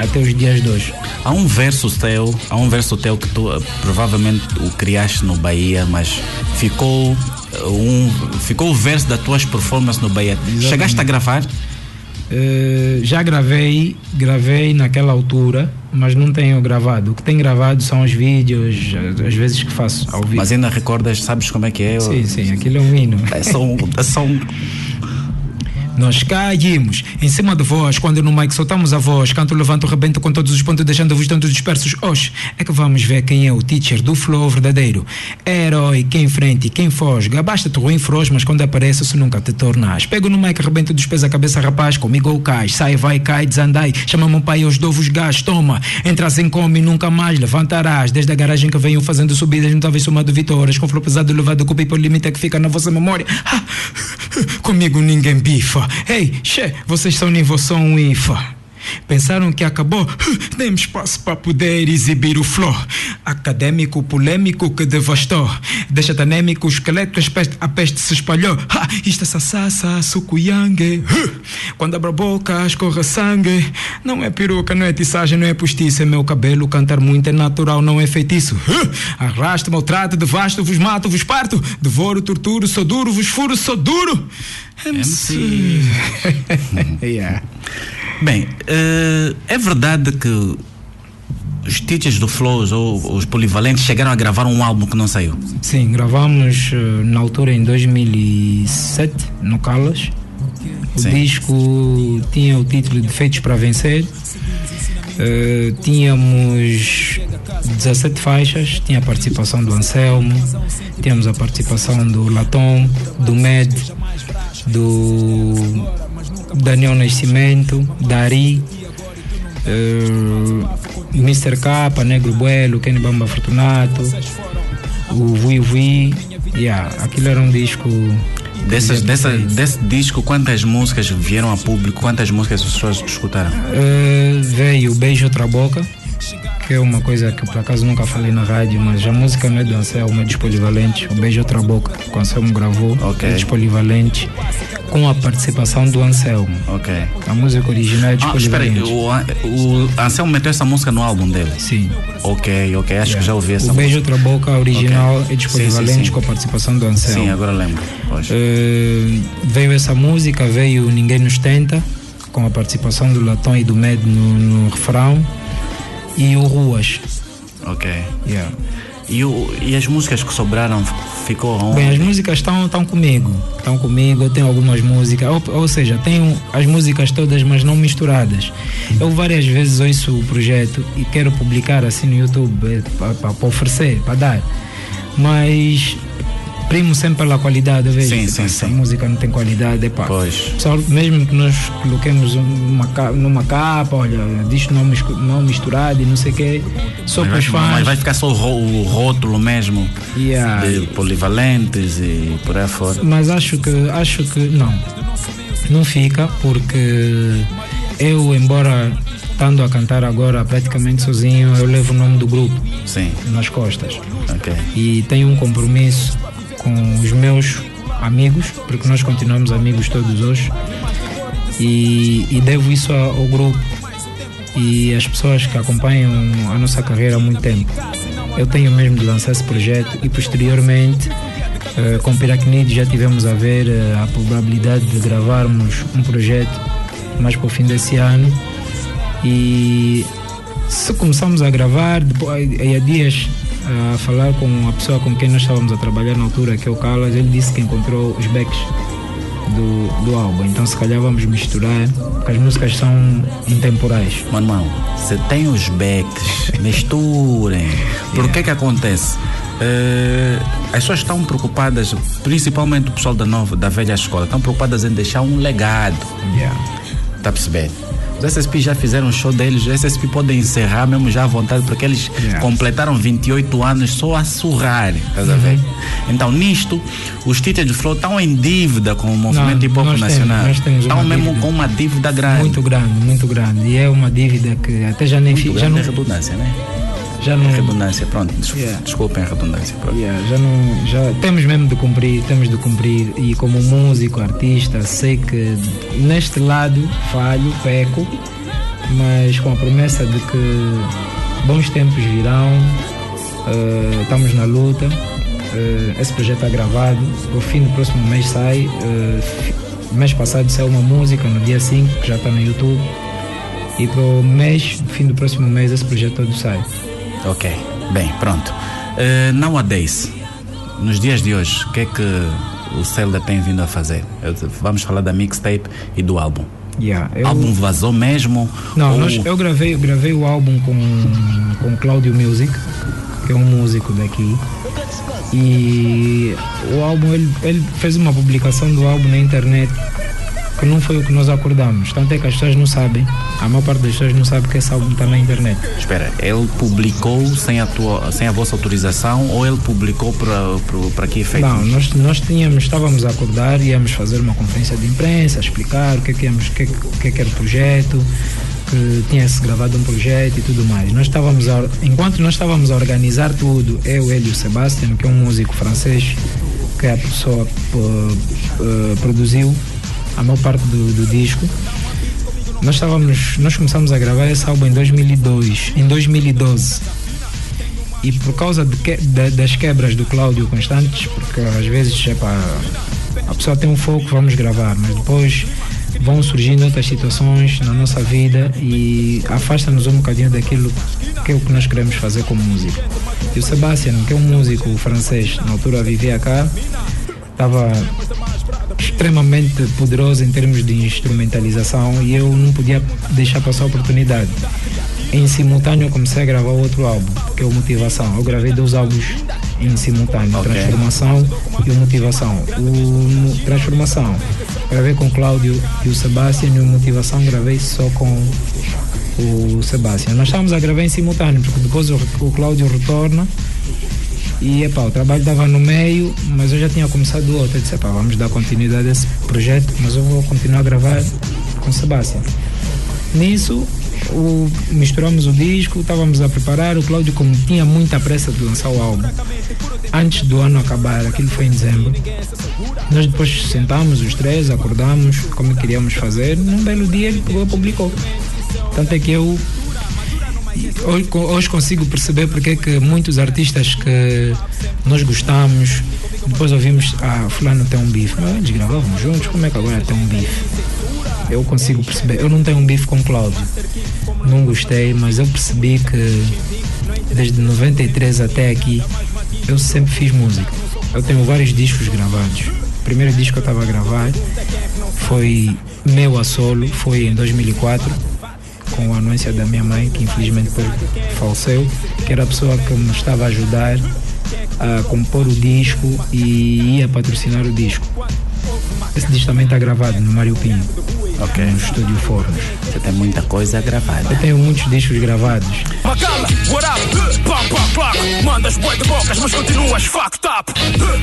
até os dias de hoje. Há um verso teu, há um verso teu que tu eh, provavelmente o criaste no Bahia, mas ficou eh, um ficou o verso das tuas performances no Bahia. Chegaste a gravar? Eh, já gravei, gravei naquela altura, mas não tenho gravado. O que tenho gravado são os vídeos, às- às vezes que faço ao vivo. Mas ainda recordas, sabes como é que é? Sim, sim, aquilo é um hino. É só um, é só um Nós caímos em cima de vós, quando no mic soltamos a voz. Canto, levanto, rebento com todos os pontos, deixando-vos tantos dispersos. Oxe, é que vamos ver quem é o teacher do flow verdadeiro. Herói, quem enfrenta e quem foge. Gabasta-te ruim feroz, mas quando aparece, se nunca te tornas. Pego no mic, rebento, despesa a cabeça, rapaz. Comigo ou cai, sai, vai, cai, desandai. Chama-me um pai aos dovos gás, toma. Entras em come nunca mais levantarás. Desde a garagem que venho fazendo subidas, não talvez somado vitórias. Com flow pesado, levado o people limite que fica na vossa memória. Ah, Comigo ninguém bifa. Ei, che, vocês são nível só um IFA. Pensaram que acabou? Demos espaço para poder exibir o flow. Acadêmico, polêmico que devastou. Deixa-te anêmico, o esqueleto, a peste, a peste se espalhou. Ha, isto é sassassa, sucuyangue. Quando abre a boca, escorre sangue. Não é peruca, não é tiçagem, não é postiça. É meu cabelo, cantar muito é natural, não é feitiço. Arrasto, maltrato, devasto, vos mato, vos parto. Devoro, torturo, sou duro, vos furo, sou duro. MC. yeah. Bem, eh, é verdade que os teachers do Flows ou os polivalentes chegaram a gravar um álbum que não saiu. Sim, gravamos eh, na altura em 2007 no Calas. O Sim. disco tinha o título de Feitos para Vencer. Eh, tínhamos 17 faixas, tinha a participação do Anselmo, tínhamos a participação do Latom, do Med, do Daniel Nascimento, Dari, eh, Mr. K, Negro Buelo, Kenny Bamba Fortunato, o Vui Vui. Yeah, aquilo era um disco. Dessas, dessa, desse disco, quantas músicas vieram a público? Quantas músicas as pessoas escutaram? Eh, veio Beijo Outra Boca, que é uma coisa que por acaso nunca falei na rádio, mas a música não é do Anselmo, é dos Polivalentes. O Beijo Outra Boca, que o Anselmo gravou, é dos Polivalentes, com a participação do Anselmo. Ok. A música original é dos Ah, espera aí, o, o Anselmo meteu essa música no álbum dele? Sim. Ok, ok, acho que já ouvi essa O Beijo música. Outra Boca original Ok. é Polivalentes sim. com a participação do Anselmo. Sim, agora lembro. Eh, veio essa música, veio Ninguém Nos Tenta, com a participação do Latom e do Med no, no refrão, e o Ruas. Ok. Yeah. E, o, e as músicas que sobraram ficou onde? Bem, as músicas estão comigo, estão comigo, eu tenho algumas músicas, ou, ou seja, tenho as músicas todas, mas não misturadas. Eu várias vezes ouço o projeto e quero publicar assim no YouTube para oferecer, para dar, mas primo sempre pela qualidade, vejo Sim, que sim, essa música não tem qualidade, epá. Pois. Só mesmo que nós coloquemos uma, numa capa, olha, diz não, não misturado e não sei o quê, só para os fãs. mas vai ficar só o, o rótulo mesmo Yeah. de polivalentes e por aí fora. Mas acho que acho que não. Não fica porque eu, embora estando a cantar agora praticamente sozinho, eu levo o nome do grupo Sim. nas costas. Ok. E tenho um compromisso com os meus amigos, porque nós continuamos amigos todos hoje. E, e devo isso ao grupo e às pessoas que acompanham a nossa carreira há muito tempo. Eu tenho mesmo de lançar esse projeto e posteriormente eh, com Piracnid já tivemos a ver eh, a probabilidade de gravarmos um projeto mais para o fim desse ano e se começamos a gravar, depois, há dias a falar com a pessoa com quem nós estávamos a trabalhar na altura, que é o Carlos, ele disse que encontrou os backs do, do álbum. Então se calhar vamos misturar, porque as músicas são intemporais. Manuel, você tem os backs, misturem. Por que que acontece? Eh, as pessoas estão preocupadas, principalmente o pessoal da, nova, da velha escola, estão preocupadas em deixar um legado. Tá percebendo? Os SSP já fizeram o show deles, os SSP podem encerrar mesmo já à vontade, porque eles completaram 28 anos só a surrar, estás a ver? Então, nisto, os títulos de Flow estão em dívida com o movimento hip hop nacional. Estão mesmo dívida. com uma dívida grande. Muito grande, muito grande. E é uma dívida que até já nem Muito fi- já não, redundância, né? Já não, Redundância, pronto. Des Yeah. Desculpem a redundância. Pronto. Yeah, já não, já temos mesmo de cumprir, temos de cumprir e como músico, artista, sei que neste lado falho, peco, mas com a promessa de que bons tempos virão, eh, estamos na luta, eh, esse projeto está gravado, o fim do próximo mês sai, fi- mês passado saiu uma música no dia 5, que já está no YouTube, e para o mês, fim do próximo mês, esse projeto todo sai. Ok, bem, pronto. Uh, nowadays, nos dias de hoje, o que é que o Zelda tem vindo a fazer? Eu- Vamos falar da mixtape e do álbum. Yeah, O eu- álbum vazou mesmo? Não, Ou- nós- eu gravei, gravei o álbum com, com Cláudio Music, que é um músico daqui. E o álbum, ele, ele fez uma publicação do álbum na internet que não foi o que nós acordamos. Tanto é que as pessoas não sabem, a maior parte das pessoas não sabe que esse álbum está na internet. Espera, ele publicou sem a, tua, sem a vossa autorização ou ele publicou para, que efeito? Não, nós, nós tínhamos, estávamos a acordar, íamos fazer uma conferência de imprensa, explicar o que é que, íamos, o que, é que- o que, é que era o projeto, que tinha-se gravado um projeto e tudo mais. Nós estávamos a, enquanto nós estávamos a organizar tudo, eu, ele e o Sebastian, que é um músico francês, que é a pessoa que eh, produziu a maior parte do, do disco, nós estávamos, nós começamos a gravar esse álbum em 2002, em 2012. E por causa de que- da- das quebras do Cláudio constantes, porque às vezes para a pessoa tem um foco, vamos gravar, mas depois vão surgindo outras situações na nossa vida e afasta-nos um bocadinho daquilo que é o que nós queremos fazer como músico. E o Sebastian, que é um músico francês, na altura vivia cá, estava extremamente poderoso em termos de instrumentalização e eu não podia deixar passar a oportunidade. em simultâneo eu comecei a gravar outro álbum, que é o Motivação. Eu gravei dois álbuns em simultâneo, Ok. Transformação e o Motivação. O Transformação gravei com o Cláudio e o Sebastião e o Motivação gravei só com o Sebastião. Nós estávamos a gravar em simultâneo, porque depois o, o Cláudio retorna e epá, o trabalho estava no meio, mas eu já tinha começado outro. Eu disse, epá, vamos dar continuidade a esse projeto, mas eu vou continuar a gravar com Sebastião. Nisso, o- misturamos o disco, estávamos a preparar. O Cláudio, como tinha muita pressa de lançar o álbum, antes do ano acabar, aquilo foi em dezembro, nós depois sentámos os três, acordamos como queríamos fazer. Num belo dia ele publicou. Tanto é que eu hoje, hoje consigo perceber porque é que muitos artistas que nós gostamos, depois ouvimos, ah, fulano tem um bife, mas eles gravavam juntos, como é que agora tem um bife? Eu consigo perceber, eu não tenho um bife com Cláudio, não gostei, mas eu percebi que desde 93 até aqui eu sempre fiz música. Eu tenho vários discos gravados. O primeiro disco que eu estava a gravar foi meu a solo, foi em 2004 com a anuência da minha mãe, que infelizmente depois faleceu, que era a pessoa que me estava a ajudar a compor o disco e ia patrocinar o disco. Esse disco também está gravado no Mário Pinho, Ok. no estúdio Fornos. Você tem muita coisa gravada. Eu tenho muitos discos gravados. Macala, what up? Pam, pam. Mandas boi de bocas, mas continuas fucked up.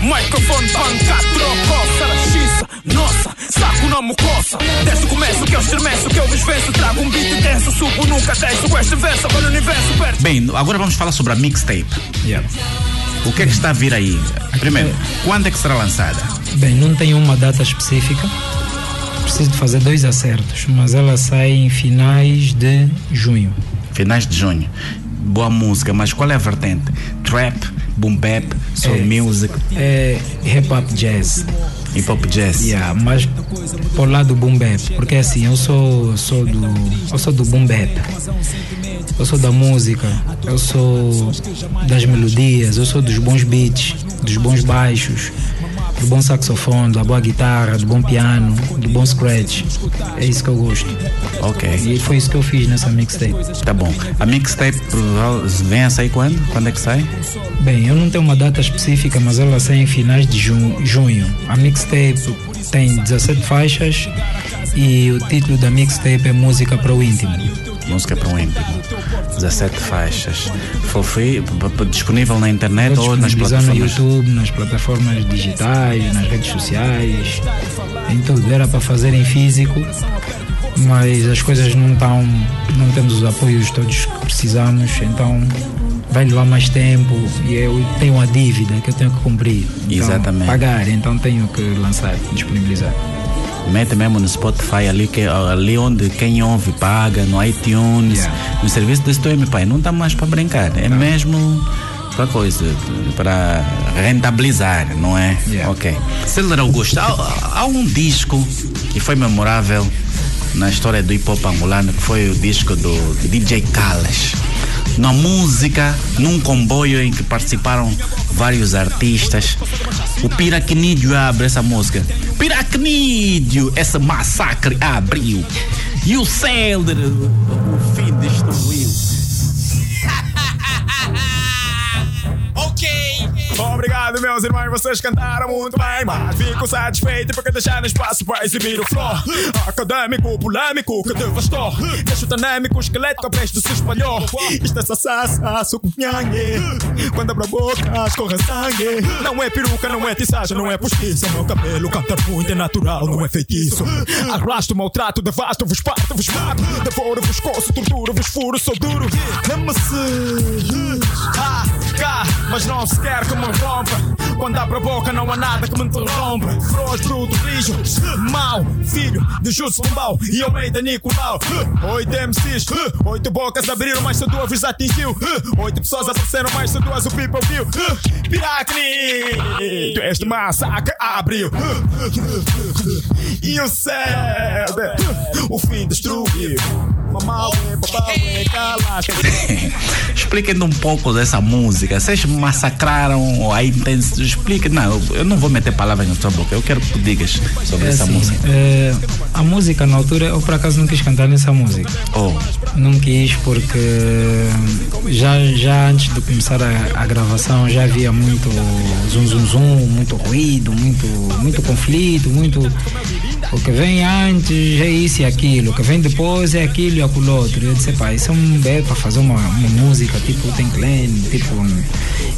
Microfone, pancada, trocou, saraxiça. Nossa, saco na mucosa. Desde o começo que eu estremeço, que eu desvenço. Trago um beat denso, subo, nunca desço. Este verso, agora o universo perto. Bem, agora vamos falar sobre a mixtape. O que é que está a vir aí? Primeiro, quando é que será lançada? Bem, não tenho uma data específica. Preciso de fazer dois acertos, mas ela sai em finais de junho. Finais de junho. Boa música, mas qual é a vertente? Trap, boom bap, soul É. music, É hip hop jazz. hip hop jazz. Yeah, mas por lá do boom bap, porque assim, eu sou, sou do eu sou do boom bap. Eu sou da música, eu sou das melodias, eu sou dos bons beats, dos bons baixos, do bom saxofone, da boa guitarra, do bom piano, do bom scratch. É isso que eu gosto. Ok. E foi isso que eu fiz nessa mixtape. Tá bom. A mixtape vem a sair quando? Quando é que sai? Bem, eu não tenho uma data específica, mas ela sai em finais de jun- junho. A mixtape tem 17 faixas e o título da mixtape é Música para o Íntimo. Música para um íntimo. 17 faixas. For free, p- p- disponível na internet ou nas disponibilizar no plataformas? YouTube, nas plataformas digitais, nas redes sociais, em tudo. Era para fazer em físico, mas as coisas não estão, não temos os apoios todos que precisamos, então vai levar mais tempo e eu tenho uma dívida que eu tenho que cumprir. Então, Exatamente. Pagar, então tenho que lançar, disponibilizar. Mete mesmo no Spotify ali, que, ali onde quem ouve paga, no iTunes, no serviço de streaming, pai, não dá mais para brincar. É mesmo para coisa, para rentabilizar, não é? Ok. Célere Augusto, há, há um disco que foi memorável na história do hip hop angolano, que foi o disco do DJ Kales. Na música, num comboio em que participaram vários artistas. O Piracnídeo abre essa música. Piracnídeo, esse massacre abriu. E o Célere, Obrigado, meus irmãos, vocês cantaram muito bem, mas fico satisfeito porque deixaram espaço para exibir o flow. Acadêmico, polêmico, que devastou. Deixa o tanêmico, esqueleto, a peste se espalhou. Isto é sassá, suco. Quando abre a boca, escorre sangue. Não é peruca, não é tiçagem, não é postiça. Meu cabelo canta muito, é natural, não é feitiço. Arrasto, maltrato, devasto, vos parto, vos mato. Devoro-vos, coço, torturo-vos, furo, sou duro. Lembra-se. Cá, mas não se quer que me rompa. Quando abre a boca, não há nada que me interrompa. Froz, bruto, rijo, mau, filho de Justo Tumbal e Almeida Nicolau. Oito MCs, oito bocas abriram, mas só duas atingiu. Oito pessoas apareceram, mas só duas o people viu. Piracni, este massacre abriu. E o céu, o fim destruiu. Expliquem um pouco dessa música. Vocês massacraram a intensidade. Expliquem. Não, eu- eu não vou meter palavras na sua boca. Eu quero que tu digas sobre É essa assim, música. é, a música na altura, eu por acaso não quis cantar nessa música. Oh. Não quis porque já, já antes de começar a, a gravação já havia muito zum zum zum, muito ruído, muito, muito conflito, muito. O que vem antes é isso e aquilo, o que vem depois é aquilo e aquilo outro. Eu disse, pá, isso é um é para fazer uma, uma música tipo Ten Clan, tipo.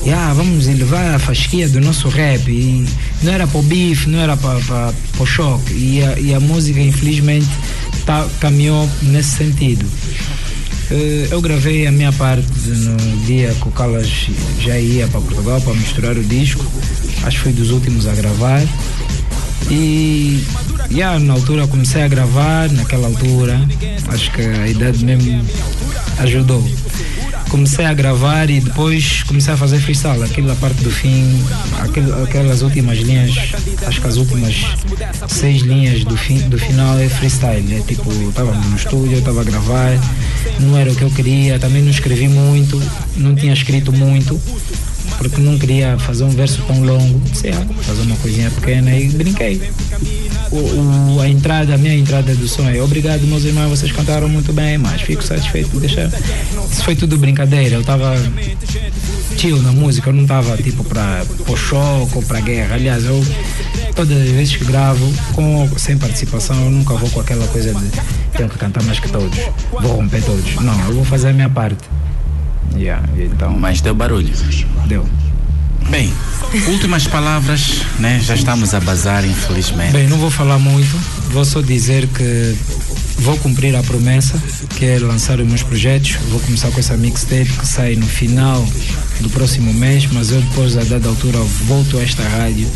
Yeah, vamos elevar a fasquia do nosso rap. E não era para o bife, não era para o choque. E a, e a música, infelizmente, tá, caminhou nesse sentido. Eh, Eu gravei a minha parte no dia que o Calas já ia para Portugal para misturar o disco. Acho que foi dos últimos a gravar. E yeah, na altura comecei a gravar, naquela altura, acho que a idade mesmo ajudou. Comecei a gravar e depois comecei a fazer freestyle, aquela parte do fim, aquel- aquelas últimas linhas, acho que as últimas seis linhas do, fim, do final é freestyle. É tipo, estava no estúdio, estava a gravar, não era o que eu queria, também não escrevi muito, não tinha escrito muito porque não queria fazer um verso tão longo. Ah, vou fazer uma coisinha pequena e brinquei. O, o- a entrada, a minha entrada do som é obrigado meus irmãos, vocês cantaram muito bem, mas fico satisfeito de deixar. Isso foi tudo brincadeira, eu estava chill na música, eu não estava tipo para o choque ou para guerra. Aliás, eu todas as vezes que gravo, com sem participação, eu nunca vou com aquela coisa de tenho que cantar mais que todos, vou romper todos. Não, eu vou fazer a minha parte. Yeah, então, Mas deu barulho. Deu. Bem, últimas palavras, né? Já estamos a bazar, infelizmente. Bem, não vou falar muito, vou só dizer que vou cumprir a promessa, que é lançar os meus projetos. Vou começar com essa mixtape que sai no final do próximo mês, mas eu depois, a dada altura, volto a esta rádio.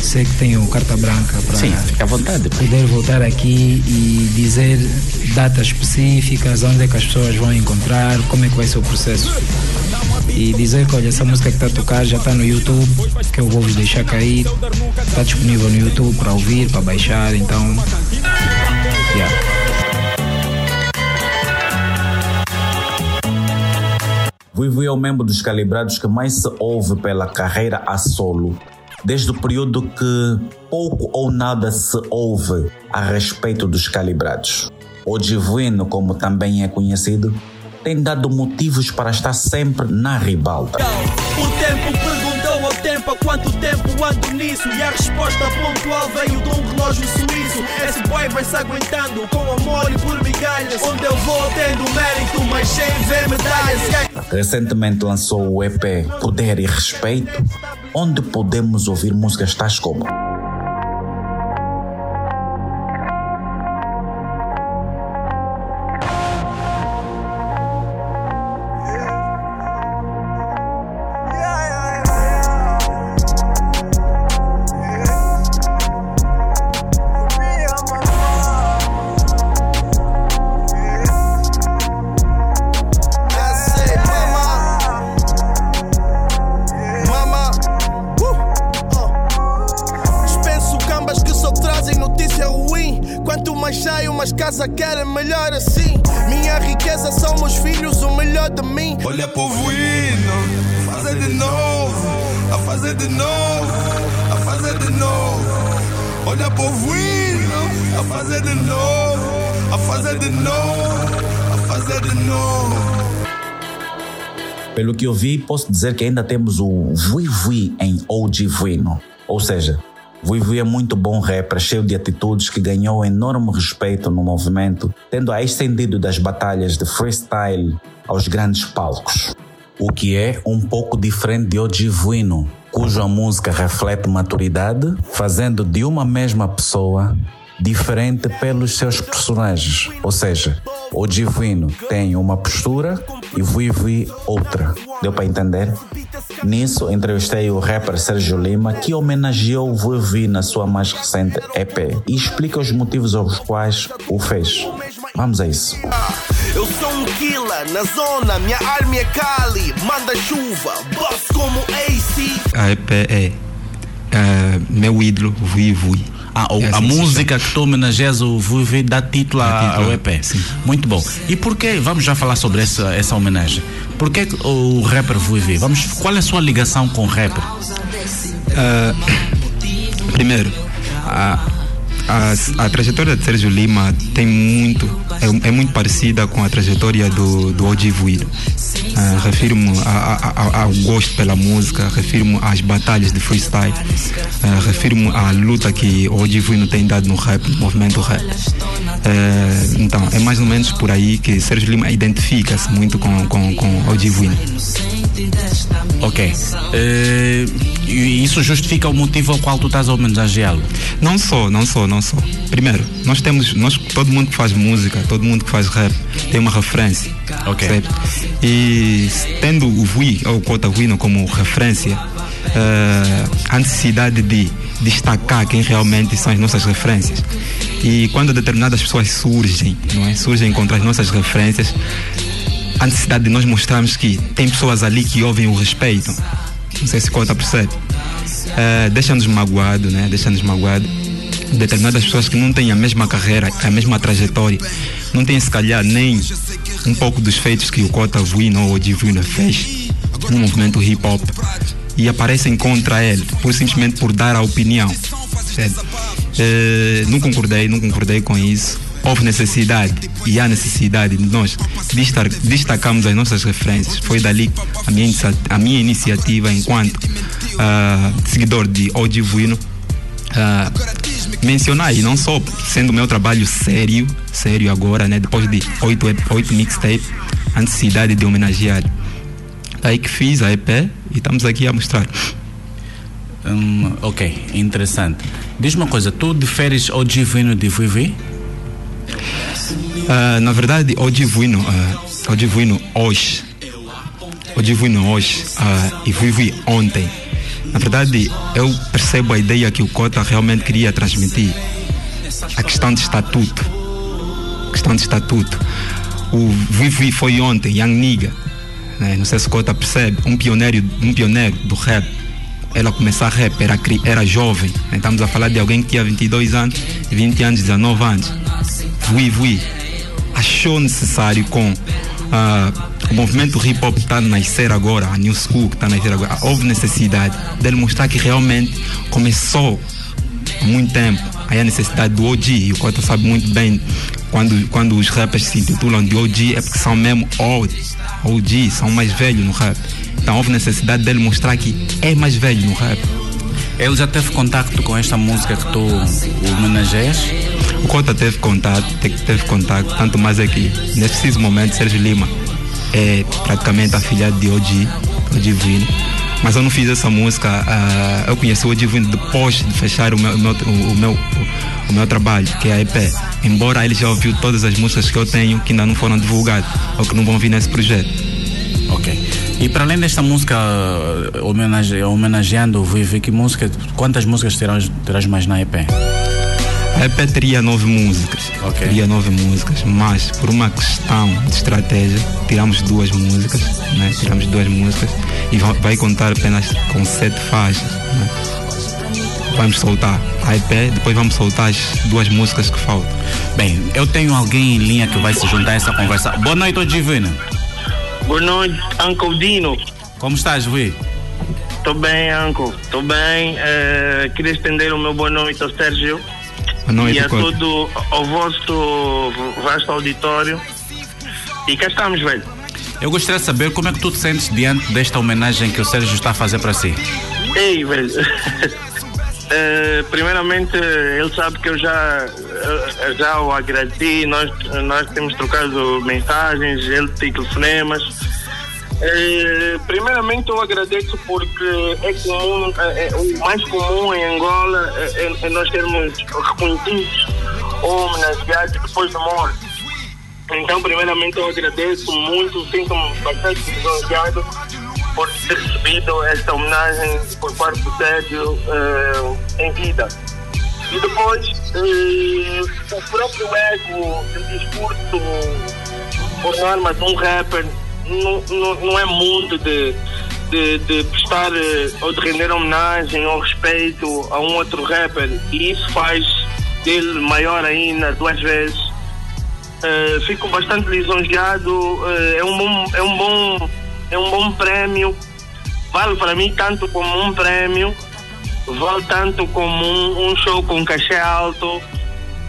Sei que tenho carta branca para Sim, fica à vontade. poder voltar aqui e dizer datas específicas, onde é que as pessoas vão encontrar, como é que vai ser o processo. E dizer que, olha, essa música que está a tocar já está no YouTube, que eu vou vos deixar cair. Está disponível no YouTube para ouvir, para baixar, então. Yeah. Vivo é o membro dos calibrados que mais se ouve pela carreira a solo, desde o período que pouco ou nada se ouve a respeito dos calibrados. O Divino, como também é conhecido, tem dado motivos para estar sempre na ribalta. O tempo tempo há quanto tempo ando nisso? E a resposta pontual veio de um relógio suíço. Esse boy vai se aguentando com amor e por migalhas Onde eu vou tendo mérito, mas sem ver medalhas. Recentemente lançou o EP Poder e Respeito, onde podemos ouvir músicas tais como Pelo que eu vi, posso dizer que ainda temos o Vui Vui em OG. Ou seja, Vui Vui é muito bom rapper, cheio de atitudes que ganhou enorme respeito no movimento, tendo ascendido das batalhas de freestyle aos grandes palcos. O que é um pouco diferente de OG cuja música reflete maturidade, fazendo de uma mesma pessoa diferente pelos seus personagens. Ou seja, o Divino tem uma postura e Vui Vui outra. Deu para entender? Nisso, entrevistei o rapper Sérgio Lima, que homenageou o Vui Vui na sua mais recente EP e explica os motivos aos quais o fez. Vamos a isso. Eu sou um killer na zona, minha arma é Cali. Manda chuva, boss como AC. A EP é eh, meu ídolo Vui Ah, o- É a assim música que tu homenageias o Vivi dá título a- ao EP. Muito bom. E por que, vamos já falar sobre essa, essa homenagem. Por que o rapper Vivi? Vamos, qual é a sua ligação com o rapper? Ah, primeiro, a, a, a trajetória de Sérgio Lima tem muito, é, é muito parecida com a trajetória do, do Oji Vuido. Ah, refiro-me ao gosto pela música, refiro-me às batalhas de freestyle, ah, refiro-me à luta que o Oji Vuido tem dado no rap, no movimento rap. Ah, então, é mais ou menos por aí que Sérgio Lima identifica-se muito com, com, com Oji Vuido. Ok. E isso justifica o motivo ao qual tu estás a homenageá-lo? Não só, não só, não só. Primeiro, nós temos, nós, todo mundo que faz música, todo mundo que faz rap, tem uma referência. Ok. certo? E tendo o Vui, ou o Cota Vuino como referência, eh, há necessidade de destacar quem realmente são as nossas referências. E quando determinadas pessoas surgem, não é? Surgem contra as nossas referências, há necessidade de nós mostrarmos que tem pessoas ali que ouvem o respeito. Não sei se Cota percebe. Eh, Deixa-nos magoado, né? Deixa-nos magoado. Determinadas pessoas que não têm a mesma carreira, a mesma trajetória, não têm se calhar nem um pouco dos feitos que o Cota Vuino ou o Divino fez no movimento hip hop e aparecem contra ele, por simplesmente por dar a opinião. Eh, não concordei, não concordei com isso. Houve necessidade e há necessidade de nós destacarmos as nossas referências. Foi dali a minha, a minha iniciativa enquanto ah, seguidor de Oji Vuino ah, mencionar e não só sendo meu trabalho sério, sério agora, né? Depois de oito, oito mixtapes, a necessidade de homenagear. Aí que fiz a EP e estamos aqui a mostrar. Hum, ok, interessante. Diz uma coisa, tu diferes o Divino de Vivi? Ah, na verdade, o Divino, uh, o Divino hoje, o Divino hoje ah, e vivi ontem. Na verdade, eu percebo a ideia que o Cota realmente queria transmitir. A questão de estatuto. A questão de estatuto. O Vivi foi ontem, Young Nigga. Né? Não sei se o Cota percebe. Um pioneiro, um pioneiro do rap. Ela começar rap, era, era jovem. né? Estamos a falar de alguém que tinha 22 anos, 20 anos, 19 anos. Vui Vui achou necessário com ah, o movimento hip hop está a nascer agora, a New School que está a nascer agora, houve necessidade dele mostrar que realmente começou há muito tempo. Aí a necessidade do OG, e o Cota sabe muito bem quando, quando os rappers se intitulam de OG é porque são mesmo old, OG, são mais velhos no rap. Então houve necessidade dele mostrar que é mais velho no rap. Ele já teve contato com esta música que tu homenageias? O Cota teve contato, te- teve contato, tanto mais é que nesse preciso momento Sérgio Lima é praticamente afilhado de OG, o Divino. Mas eu não fiz essa música, ah, eu conheci o Divino depois de fechar o meu, o, meu, o, meu, o meu trabalho, que é a EP. Embora ele já ouviu todas as músicas que eu tenho que ainda não foram divulgadas ou que não vão vir nesse projeto. Ok. E para além desta música homenage, homenageando o Vivi, que música, quantas músicas terás, terás mais na EP? A EP teria nove músicas. Teria nove músicas, mas por uma questão de estratégia, tiramos duas músicas, né? Tiramos duas músicas e va- vai contar apenas com sete faixas. Né? Vamos soltar a EP, depois vamos soltar as duas músicas que faltam. Bem, eu tenho alguém em linha que vai se juntar a essa conversa. Boa noite, Divino. Boa noite, Uncle Dino. Como estás, Vi? Tô bem, Uncle. Tô bem. Eh, queria estender o meu boa noite ao Sérgio. E a Cota. todo ao vosso vasto auditório. E cá estamos, velho. Eu gostaria de saber como é que tu te sentes diante desta homenagem que o Sérgio está a fazer para si. Ei, velho. Eh, primeiramente, ele sabe que eu já, eh, já o agradeci. Nós, nós temos trocado mensagens, ele tem telefonemas. Eh, primeiramente, eu agradeço porque é comum, é, é- o mais comum em Angola é, é- é nós termos reconhecidos ou homenageados depois da morte. Então, primeiramente, eu agradeço muito, sinto-me bastante lisonjeado por ter recebido esta homenagem por parte do Sérgio eh, em vida. E depois, eh, o próprio ego do discurso, por norma, de um rapper, não, não, não é muito de, de, de prestar eh, ou de render homenagem ou respeito a um outro rapper. E isso faz dele maior ainda duas vezes. Eh, fico bastante lisonjeado, eh, é, um bom, é, um bom, é um bom prémio, vale para mim tanto como um prémio, vale tanto como um, um show com cachê alto.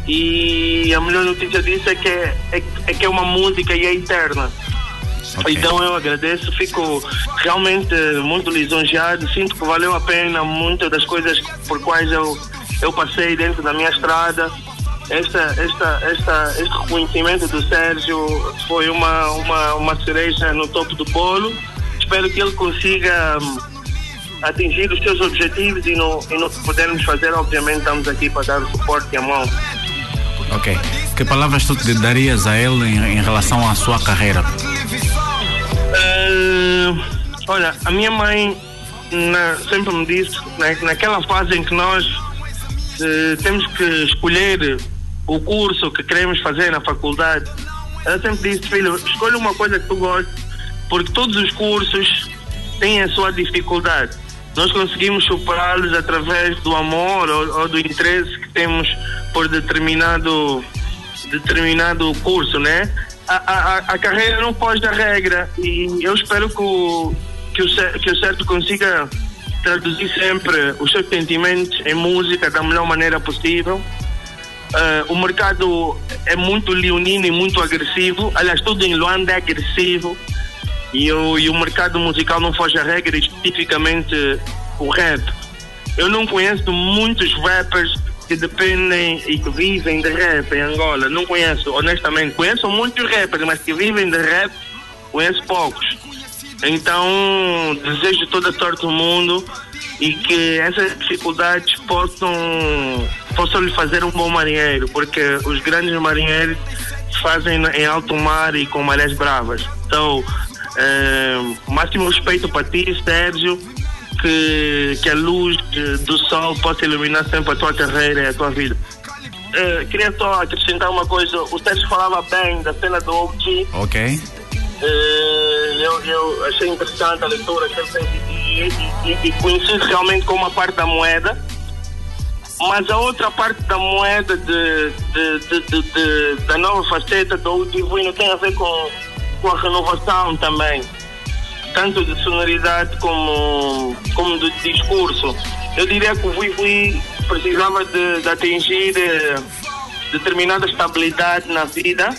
E a melhor notícia disso é que é, é, é que é uma música e é eterna. Então eu agradeço, fico realmente muito lisonjeado, sinto que valeu a pena muitas das coisas por quais eu, eu passei dentro da minha estrada. Esta, esta, esta, este reconhecimento do Sérgio foi uma, uma, uma cereja no topo do bolo. Espero que ele consiga hum, atingir os seus objetivos e no, e no que pudermos fazer, obviamente estamos aqui para dar o suporte e a mão. Ok. Que palavras tu te darias a ele em, em relação à sua carreira? Eh, olha, a minha mãe na- sempre me disse, na, naquela fase em que nós eh, temos que escolher o curso que queremos fazer na faculdade, ela sempre disse, filho, escolha uma coisa que tu gostes, porque todos os cursos têm a sua dificuldade. Nós conseguimos superá-los através do amor ou, ou do interesse que temos por determinado determinado curso, né? A, a, a- carreira não foge da regra e eu espero que o, que o, que o certo consiga traduzir sempre os seus sentimentos em música da melhor maneira possível. Eh, o mercado é muito leonino e muito agressivo, aliás, tudo em Luanda é agressivo e o, e o mercado musical não foge à regra, especificamente o rap. Eu não conheço muitos rappers que dependem e que vivem de rap em Angola. Não conheço, honestamente. Conheço muitos rappers, mas que vivem de rap, conheço poucos. Então, desejo toda a sorte do mundo e que essas dificuldades possam, possam lhe fazer um bom marinheiro, porque os grandes marinheiros fazem em alto mar e com marés bravas. Então, eh, máximo respeito para ti, Sérgio, que, que a luz eh, do sol possa iluminar sempre a tua carreira e a tua vida. Eh, queria só acrescentar uma coisa. O Sérgio falava bem da cena do OG. Ok. Eh, eu, eu achei interessante a leitura que ele fez e, e, e, conheci realmente como uma parte da moeda. Mas a outra parte da moeda de, de, de- de- da nova faceta do Divino tem a ver com, com a renovação também, tanto de sonoridade como, como de discurso. Eu diria que o Vui precisava de, de atingir eh, determinada estabilidade na vida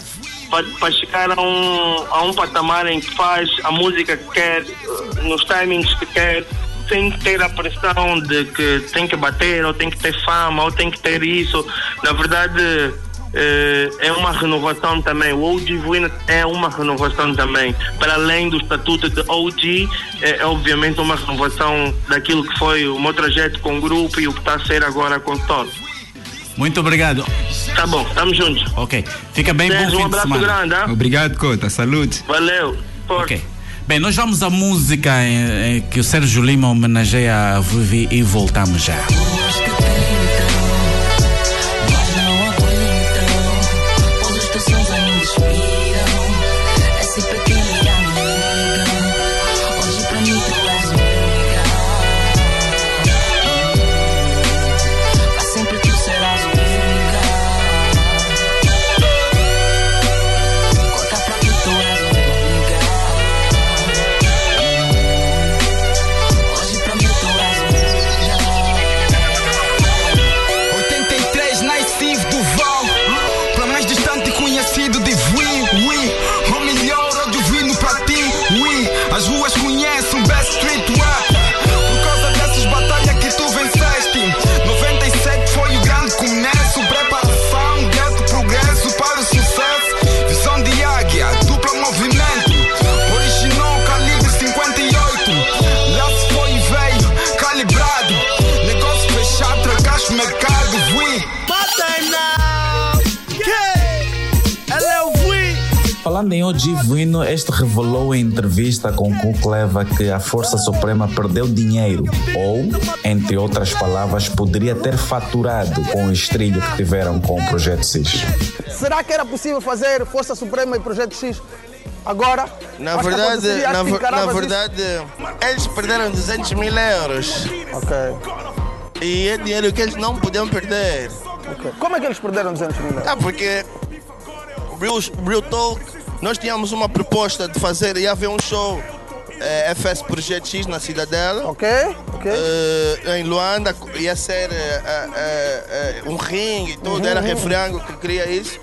para chegar a um, a um patamar em que faz a música que quer, eh, nos timings que quer, sem ter a pressão de que tem que bater, ou tem que ter fama, ou tem que ter isso. Na verdade, é uma renovação também. O OG Divino é uma renovação também. Para além do estatuto de OG, é, é obviamente uma renovação daquilo que foi o meu trajeto com o grupo e o que está a ser agora com o Toro. Muito obrigado. Tá bom, estamos juntos. Ok. Fica bem, bom Sérgio, fim um de abraço semana. grande, hein? Obrigado, Cota. Saúde. Valeu. Ok. Bem, nós vamos à música em- em que o Sérgio Lima homenageia a Vivi e voltamos já. O Divino, este revelou em entrevista com Cook Leva que a Força Suprema perdeu dinheiro ou, entre outras palavras, poderia ter faturado com o estrilho que tiveram com o Projeto X. Será que era possível fazer Força Suprema e Projeto X Agora, Na verdade, na, na verdade, eles perderam 200 mil euros. Ok. E é dinheiro que eles não podiam perder. Como é que eles perderam 200 mil euros? Ah, porque Real, Real Talk, nós tínhamos uma proposta de fazer, ia haver um show eh, FS Projeto X na Cidadela. Ok, ok. Eh, em Luanda, ia ser eh, eh, um ringue e tudo, Uhum, era uhum. Refrango que queria isso.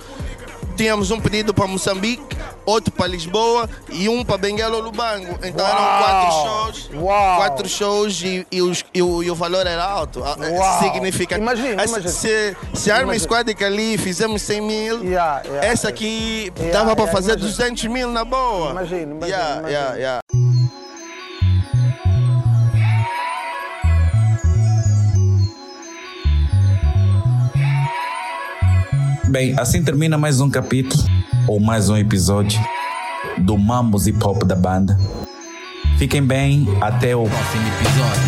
Tínhamos um pedido para Moçambique, outro para Lisboa e um para Benguela ou Lubango. Então eram Uau! quatro shows. Uau! Quatro shows e, e os- e o, e o valor era alto. Ah, Uau! Significa. Imagina, imagina. Se, se a Army Imagina. Squad e Cali fizemos 100 mil, essa aqui Yeah, dava para yeah, fazer imagina. 200 mil na boa. Imagina, imagina, bem, assim termina mais um capítulo ou mais um episódio do Mambos Hip Hop da banda. Fiquem bem, até o próximo episódio.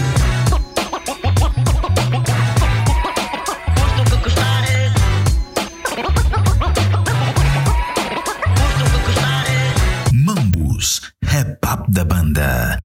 Mambos, rap da banda.